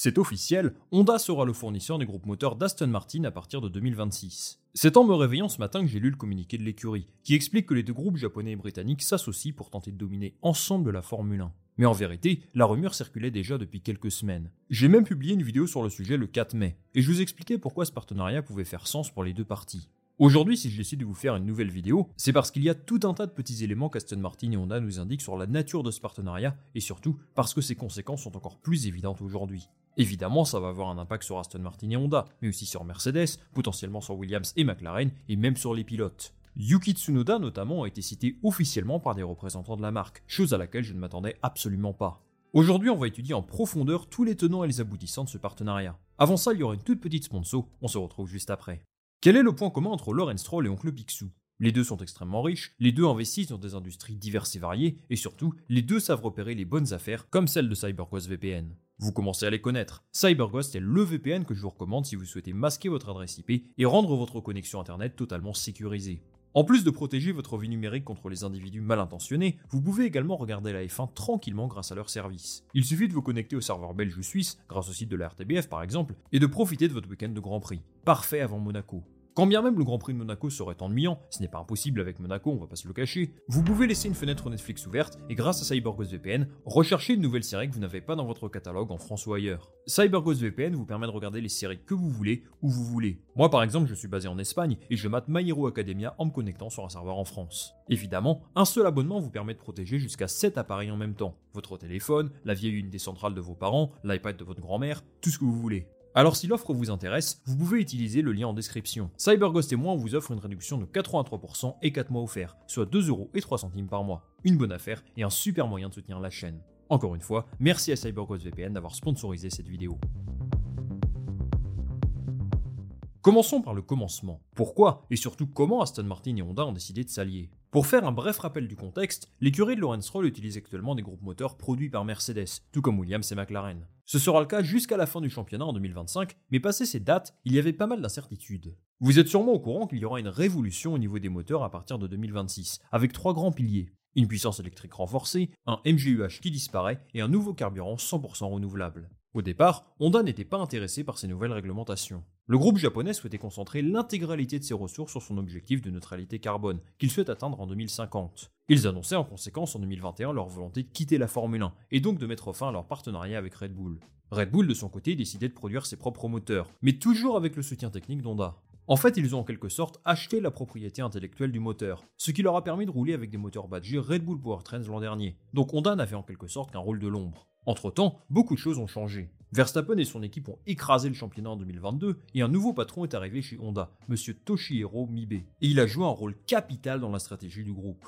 C'est officiel, Honda sera le fournisseur des groupes moteurs d'Aston Martin à partir de 2026. C'est en me réveillant ce matin que j'ai lu le communiqué de l'écurie, qui explique que les deux groupes japonais et britanniques s'associent pour tenter de dominer ensemble la Formule 1. Mais en vérité, la rumeur circulait déjà depuis quelques semaines. J'ai même publié une vidéo sur le sujet le 4 mai, et je vous expliquais pourquoi ce partenariat pouvait faire sens pour les deux parties. Aujourd'hui, si je décide de vous faire une nouvelle vidéo, c'est parce qu'il y a tout un tas de petits éléments qu'Aston Martin et Honda nous indiquent sur la nature de ce partenariat, et surtout parce que ses conséquences sont encore plus évidentes aujourd'hui. Évidemment, ça va avoir un impact sur Aston Martin et Honda, mais aussi sur Mercedes, potentiellement sur Williams et McLaren, et même sur les pilotes. Yuki Tsunoda notamment a été cité officiellement par des représentants de la marque, chose à laquelle je ne m'attendais absolument pas. Aujourd'hui, on va étudier en profondeur tous les tenants et les aboutissants de ce partenariat. Avant ça, il y aura une toute petite sponsor, on se retrouve juste après. Quel est le point commun entre Lawrence Stroll et Oncle Picsou? Les deux sont extrêmement riches, les deux investissent dans des industries diverses et variées, et surtout, les deux savent repérer les bonnes affaires, comme celle de CyberGhost VPN. Vous commencez à les connaître. CyberGhost est le VPN que je vous recommande si vous souhaitez masquer votre adresse IP et rendre votre connexion Internet totalement sécurisée. En plus de protéger votre vie numérique contre les individus mal intentionnés, vous pouvez également regarder la F1 tranquillement grâce à leur service. Il suffit de vous connecter au serveur belge ou suisse, grâce au site de la RTBF par exemple, et de profiter de votre week-end de Grand Prix. Parfait avant Monaco. Quand bien même le Grand Prix de Monaco serait ennuyant, ce n'est pas impossible avec Monaco, on va pas se le cacher, vous pouvez laisser une fenêtre Netflix ouverte et grâce à CyberGhost VPN, rechercher une nouvelle série que vous n'avez pas dans votre catalogue en France ou ailleurs. CyberGhost VPN vous permet de regarder les séries que vous voulez, où vous voulez. Moi par exemple, je suis basé en Espagne et je mate My Hero Academia en me connectant sur un serveur en France. Évidemment, un seul abonnement vous permet de protéger jusqu'à 7 appareils en même temps. Votre téléphone, la vieille unité centrale de vos parents, l'iPad de votre grand-mère, tout ce que vous voulez. Alors si l'offre vous intéresse, vous pouvez utiliser le lien en description. CyberGhost et moi on vous offre une réduction de 83% et 4 mois offerts, soit 2 euros et 3 centimes par mois. Une bonne affaire et un super moyen de soutenir la chaîne. Encore une fois, merci à CyberGhost VPN d'avoir sponsorisé cette vidéo. Commençons par le commencement. Pourquoi et surtout comment Aston Martin et Honda ont décidé de s'allier? Pour faire un bref rappel du contexte, l'écurie de Lawrence Stroll utilise actuellement des groupes moteurs produits par Mercedes, tout comme Williams et McLaren. Ce sera le cas jusqu'à la fin du championnat en 2025, mais passé ces dates, il y avait pas mal d'incertitudes. Vous êtes sûrement au courant qu'il y aura une révolution au niveau des moteurs à partir de 2026, avec trois grands piliers. Une puissance électrique renforcée, un MGUH qui disparaît et un nouveau carburant 100% renouvelable. Au départ, Honda n'était pas intéressé par ces nouvelles réglementations. Le groupe japonais souhaitait concentrer l'intégralité de ses ressources sur son objectif de neutralité carbone, qu'il souhaite atteindre en 2050. Ils annonçaient en conséquence en 2021 leur volonté de quitter la Formule 1 et donc de mettre fin à leur partenariat avec Red Bull. Red Bull, de son côté, décidait de produire ses propres moteurs, mais toujours avec le soutien technique d'Honda. En fait, ils ont en quelque sorte acheté la propriété intellectuelle du moteur, ce qui leur a permis de rouler avec des moteurs badgés Red Bull Powertrains l'an dernier. Donc Honda n'avait en quelque sorte qu'un rôle de l'ombre. Entre-temps, beaucoup de choses ont changé. Verstappen et son équipe ont écrasé le championnat en 2022 et un nouveau patron est arrivé chez Honda, monsieur Toshihiro Mibe, et il a joué un rôle capital dans la stratégie du groupe.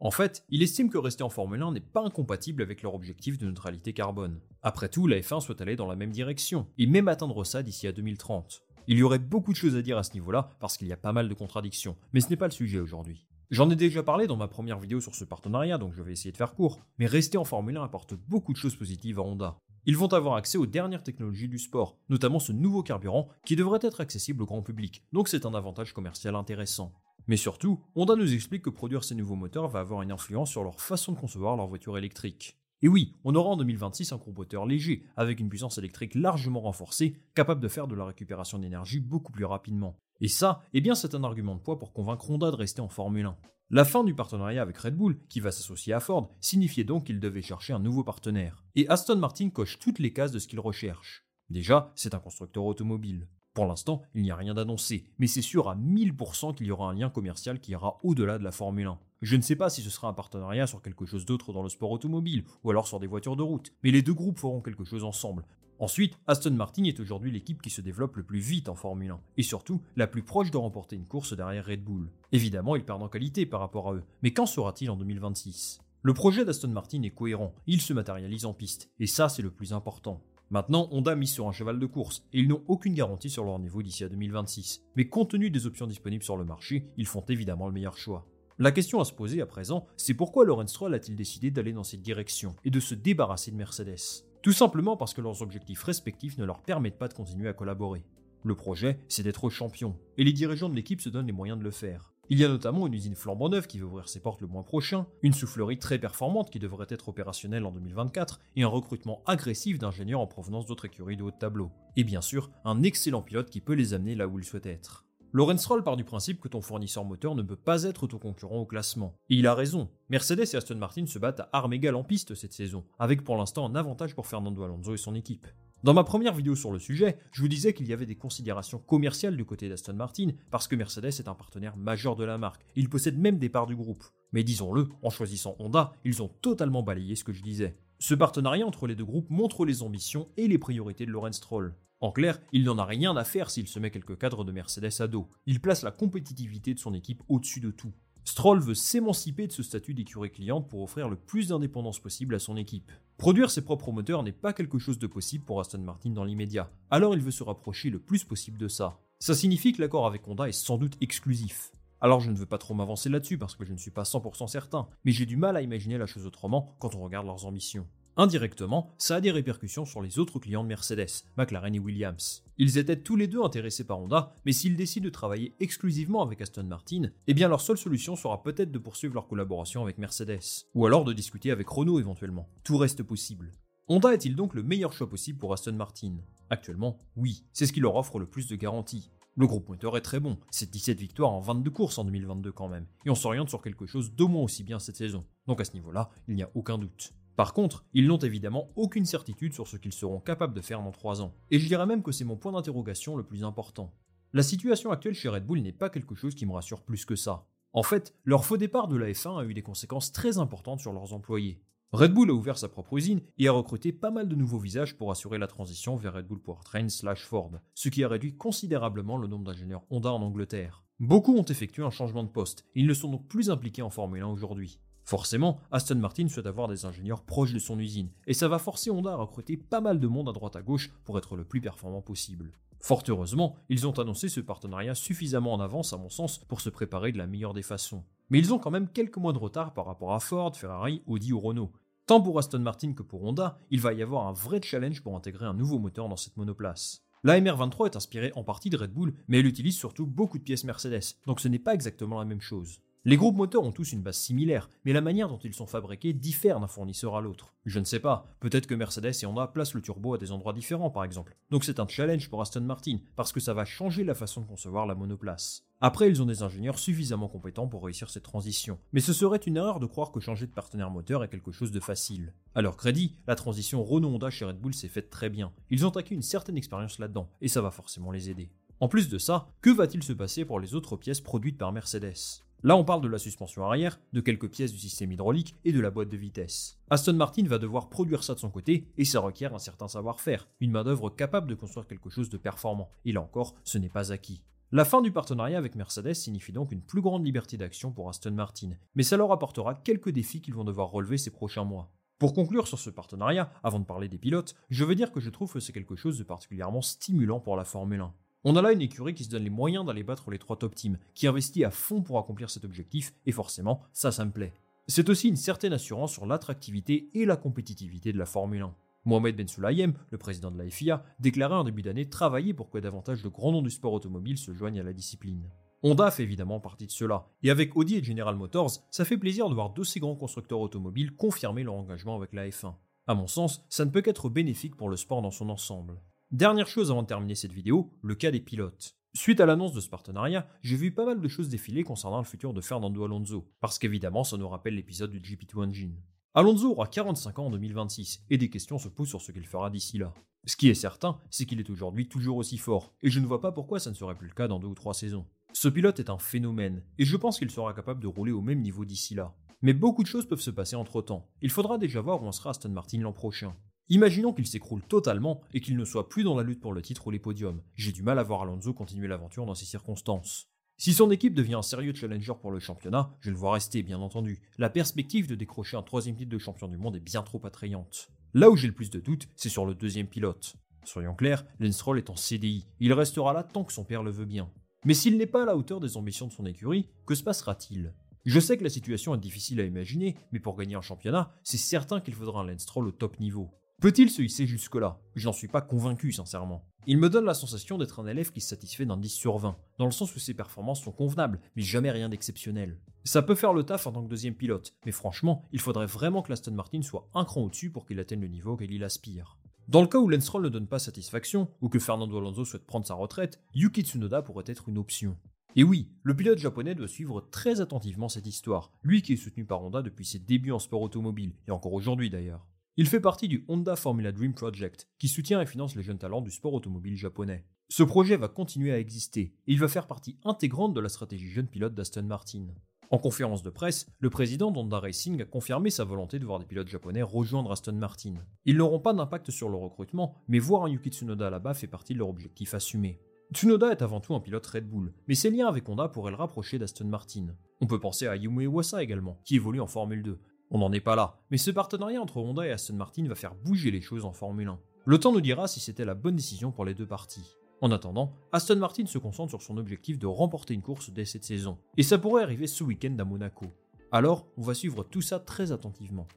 En fait, il estime que rester en Formule 1 n'est pas incompatible avec leur objectif de neutralité carbone. Après tout, la F1 souhaite aller dans la même direction, et même atteindre ça d'ici à 2030. Il y aurait beaucoup de choses à dire à ce niveau-là, parce qu'il y a pas mal de contradictions, mais ce n'est pas le sujet aujourd'hui. J'en ai déjà parlé dans ma première vidéo sur ce partenariat, donc je vais essayer de faire court, mais rester en Formule 1 apporte beaucoup de choses positives à Honda. Ils vont avoir accès aux dernières technologies du sport, notamment ce nouveau carburant qui devrait être accessible au grand public, donc c'est un avantage commercial intéressant. Mais surtout, Honda nous explique que produire ces nouveaux moteurs va avoir une influence sur leur façon de concevoir leur voiture électrique. Et oui, on aura en 2026 un gros moteur léger, avec une puissance électrique largement renforcée, capable de faire de la récupération d'énergie beaucoup plus rapidement. Et ça, eh bien c'est un argument de poids pour convaincre Honda de rester en Formule 1. La fin du partenariat avec Red Bull, qui va s'associer à Ford, signifiait donc qu'il devait chercher un nouveau partenaire. Et Aston Martin coche toutes les cases de ce qu'il recherche. Déjà, c'est un constructeur automobile. Pour l'instant, il n'y a rien d'annoncé, mais c'est sûr à 1000% qu'il y aura un lien commercial qui ira au-delà de la Formule 1. Je ne sais pas si ce sera un partenariat sur quelque chose d'autre dans le sport automobile, ou alors sur des voitures de route, mais les deux groupes feront quelque chose ensemble, Ensuite, Aston Martin est aujourd'hui l'équipe qui se développe le plus vite en Formule 1, et surtout la plus proche de remporter une course derrière Red Bull. Évidemment, ils perdent en qualité par rapport à eux, mais qu'en sera-t-il en 2026 Le projet d'Aston Martin est cohérent, il se matérialise en piste, et ça c'est le plus important. Maintenant, Honda mise sur un cheval de course, et ils n'ont aucune garantie sur leur niveau d'ici à 2026. Mais compte tenu des options disponibles sur le marché, ils font évidemment le meilleur choix. La question à se poser à présent, c'est pourquoi Lawrence Stroll a-t-il décidé d'aller dans cette direction et de se débarrasser de Mercedes? Tout simplement parce que leurs objectifs respectifs ne leur permettent pas de continuer à collaborer. Le projet, c'est d'être champion, et les dirigeants de l'équipe se donnent les moyens de le faire. Il y a notamment une usine flambant neuve qui va ouvrir ses portes le mois prochain, une soufflerie très performante qui devrait être opérationnelle en 2024, et un recrutement agressif d'ingénieurs en provenance d'autres écuries de haut tableau. Et bien sûr, un excellent pilote qui peut les amener là où ils souhaitent être. Lorenz Roll part du principe que ton fournisseur moteur ne peut pas être ton concurrent au classement. Et il a raison. Mercedes et Aston Martin se battent à armes égales en piste cette saison, avec pour l'instant un avantage pour Fernando Alonso et son équipe. Dans ma première vidéo sur le sujet, je vous disais qu'il y avait des considérations commerciales du côté d'Aston Martin, parce que Mercedes est un partenaire majeur de la marque, il possède même des parts du groupe. Mais disons-le, en choisissant Honda, ils ont totalement balayé ce que je disais. Ce partenariat entre les deux groupes montre les ambitions et les priorités de Lorenz Stroll. En clair, il n'en a rien à faire s'il se met quelques cadres de Mercedes à dos. Il place la compétitivité de son équipe au-dessus de tout. Stroll veut s'émanciper de ce statut d'écurie cliente pour offrir le plus d'indépendance possible à son équipe. Produire ses propres moteurs n'est pas quelque chose de possible pour Aston Martin dans l'immédiat, alors il veut se rapprocher le plus possible de ça. Ça signifie que l'accord avec Honda est sans doute exclusif. Alors je ne veux pas trop m'avancer là-dessus parce que je ne suis pas 100% certain, mais j'ai du mal à imaginer la chose autrement quand on regarde leurs ambitions. Indirectement, ça a des répercussions sur les autres clients de Mercedes, McLaren et Williams. Ils étaient tous les deux intéressés par Honda, mais s'ils décident de travailler exclusivement avec Aston Martin, eh bien leur seule solution sera peut-être de poursuivre leur collaboration avec Mercedes, ou alors de discuter avec Renault éventuellement. Tout reste possible. Honda est-il donc le meilleur choix possible pour Aston Martin? Actuellement, oui, c'est ce qui leur offre le plus de garanties. Le groupe moteur est très bon, c'est 17 victoires en 22 courses en 2022 quand même, et on s'oriente sur quelque chose d'au moins aussi bien cette saison. Donc à ce niveau-là, il n'y a aucun doute. Par contre, ils n'ont évidemment aucune certitude sur ce qu'ils seront capables de faire dans 3 ans. Et je dirais même que c'est mon point d'interrogation le plus important. La situation actuelle chez Red Bull n'est pas quelque chose qui me rassure plus que ça. En fait, leur faux départ de la F1 a eu des conséquences très importantes sur leurs employés. Red Bull a ouvert sa propre usine et a recruté pas mal de nouveaux visages pour assurer la transition vers Red Bull Powertrain slash Ford, ce qui a réduit considérablement le nombre d'ingénieurs Honda en Angleterre. Beaucoup ont effectué un changement de poste ils ne sont donc plus impliqués en Formule 1 aujourd'hui. Forcément, Aston Martin souhaite avoir des ingénieurs proches de son usine, et ça va forcer Honda à recruter pas mal de monde à droite à gauche pour être le plus performant possible. Fort heureusement, ils ont annoncé ce partenariat suffisamment en avance à mon sens pour se préparer de la meilleure des façons. Mais ils ont quand même quelques mois de retard par rapport à Ford, Ferrari, Audi ou Renault. Tant pour Aston Martin que pour Honda, il va y avoir un vrai challenge pour intégrer un nouveau moteur dans cette monoplace. La MR23 est inspirée en partie de Red Bull, mais elle utilise surtout beaucoup de pièces Mercedes, donc ce n'est pas exactement la même chose. Les groupes moteurs ont tous une base similaire, mais la manière dont ils sont fabriqués diffère d'un fournisseur à l'autre. Je ne sais pas, peut-être que Mercedes et Honda placent le turbo à des endroits différents par exemple. Donc c'est un challenge pour Aston Martin, parce que ça va changer la façon de concevoir la monoplace. Après, ils ont des ingénieurs suffisamment compétents pour réussir cette transition. Mais ce serait une erreur de croire que changer de partenaire moteur est quelque chose de facile. À leur crédit, la transition Renault-Honda chez Red Bull s'est faite très bien. Ils ont acquis une certaine expérience là-dedans, et ça va forcément les aider. En plus de ça, que va-t-il se passer pour les autres pièces produites par Mercedes? Là, on parle de la suspension arrière, de quelques pièces du système hydraulique et de la boîte de vitesse. Aston Martin va devoir produire ça de son côté et ça requiert un certain savoir-faire, une main-d'œuvre capable de construire quelque chose de performant. Et là encore, ce n'est pas acquis. La fin du partenariat avec Mercedes signifie donc une plus grande liberté d'action pour Aston Martin, mais ça leur apportera quelques défis qu'ils vont devoir relever ces prochains mois. Pour conclure sur ce partenariat, avant de parler des pilotes, je veux dire que je trouve que c'est quelque chose de particulièrement stimulant pour la Formule 1. On a là une écurie qui se donne les moyens d'aller battre les trois top teams, qui investit à fond pour accomplir cet objectif, et forcément, ça, ça me plaît. C'est aussi une certaine assurance sur l'attractivité et la compétitivité de la Formule 1. Mohamed Ben Sulayem, le président de la FIA, déclarait en début d'année travailler pour que davantage de grands noms du sport automobile se joignent à la discipline. Honda fait évidemment partie de cela, et avec Audi et General Motors, ça fait plaisir de voir deux ces grands constructeurs automobiles confirmer leur engagement avec la F1. À mon sens, ça ne peut qu'être bénéfique pour le sport dans son ensemble. Dernière chose avant de terminer cette vidéo, le cas des pilotes. Suite à l'annonce de ce partenariat, j'ai vu pas mal de choses défiler concernant le futur de Fernando Alonso, parce qu'évidemment ça nous rappelle l'épisode du GP2 Engine. Alonso aura 45 ans en 2026, et des questions se posent sur ce qu'il fera d'ici là. Ce qui est certain, c'est qu'il est aujourd'hui toujours aussi fort, et je ne vois pas pourquoi ça ne serait plus le cas dans deux ou trois saisons. Ce pilote est un phénomène, et je pense qu'il sera capable de rouler au même niveau d'ici là. Mais beaucoup de choses peuvent se passer entre temps. Il faudra déjà voir où on sera Aston Martin l'an prochain. Imaginons qu'il s'écroule totalement et qu'il ne soit plus dans la lutte pour le titre ou les podiums. J'ai du mal à voir Alonso continuer l'aventure dans ces circonstances. Si son équipe devient un sérieux challenger pour le championnat, je le vois rester, bien entendu. La perspective de décrocher un troisième titre de champion du monde est bien trop attrayante. Là où j'ai le plus de doutes, c'est sur le deuxième pilote. Soyons clairs, Lance est en CDI. Il restera là tant que son père le veut bien. Mais s'il n'est pas à la hauteur des ambitions de son écurie, que se passera-t-il? Je sais que la situation est difficile à imaginer, mais pour gagner un championnat, c'est certain qu'il faudra un Lance au top niveau. Peut-il se hisser jusque-là? Je n'en suis pas convaincu, sincèrement. Il me donne la sensation d'être un élève qui se satisfait d'un 10 sur 20, dans le sens où ses performances sont convenables, mais jamais rien d'exceptionnel. Ça peut faire le taf en tant que deuxième pilote, mais franchement, il faudrait vraiment que l'Aston Martin soit un cran au-dessus pour qu'il atteigne le niveau auquel il aspire. Dans le cas où Lance Roll ne donne pas satisfaction, ou que Fernando Alonso souhaite prendre sa retraite, Yuki Tsunoda pourrait être une option. Et oui, le pilote japonais doit suivre très attentivement cette histoire, lui qui est soutenu par Honda depuis ses débuts en sport automobile, et encore aujourd'hui d'ailleurs. Il fait partie du Honda Formula Dream Project, qui soutient et finance les jeunes talents du sport automobile japonais. Ce projet va continuer à exister, et il va faire partie intégrante de la stratégie jeune pilote d'Aston Martin. En conférence de presse, le président d'Honda Racing a confirmé sa volonté de voir des pilotes japonais rejoindre Aston Martin. Ils n'auront pas d'impact sur le recrutement, mais voir un Yuki Tsunoda là-bas fait partie de leur objectif assumé. Tsunoda est avant tout un pilote Red Bull, mais ses liens avec Honda pourraient le rapprocher d'Aston Martin. On peut penser à Yume Iwasa également, qui évolue en Formule 2. On n'en est pas là, mais ce partenariat entre Honda et Aston Martin va faire bouger les choses en Formule 1. Le temps nous dira si c'était la bonne décision pour les deux parties. En attendant, Aston Martin se concentre sur son objectif de remporter une course dès cette saison. Et ça pourrait arriver ce week-end à Monaco. Alors, on va suivre tout ça très attentivement.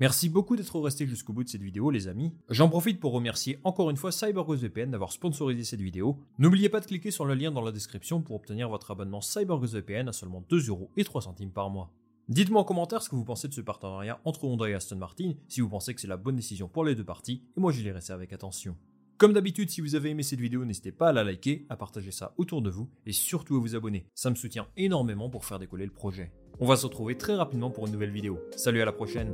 Merci beaucoup d'être resté jusqu'au bout de cette vidéo les amis. J'en profite pour remercier encore une fois VPN d'avoir sponsorisé cette vidéo. N'oubliez pas de cliquer sur le lien dans la description pour obtenir votre abonnement VPN à seulement 2 euros et 3 centimes par mois. Dites-moi en commentaire ce que vous pensez de ce partenariat entre Honda et Aston Martin, si vous pensez que c'est la bonne décision pour les deux parties, et moi je les ça avec attention. Comme d'habitude, si vous avez aimé cette vidéo, n'hésitez pas à la liker, à partager ça autour de vous et surtout à vous abonner. Ça me soutient énormément pour faire décoller le projet. On va se retrouver très rapidement pour une nouvelle vidéo. Salut à la prochaine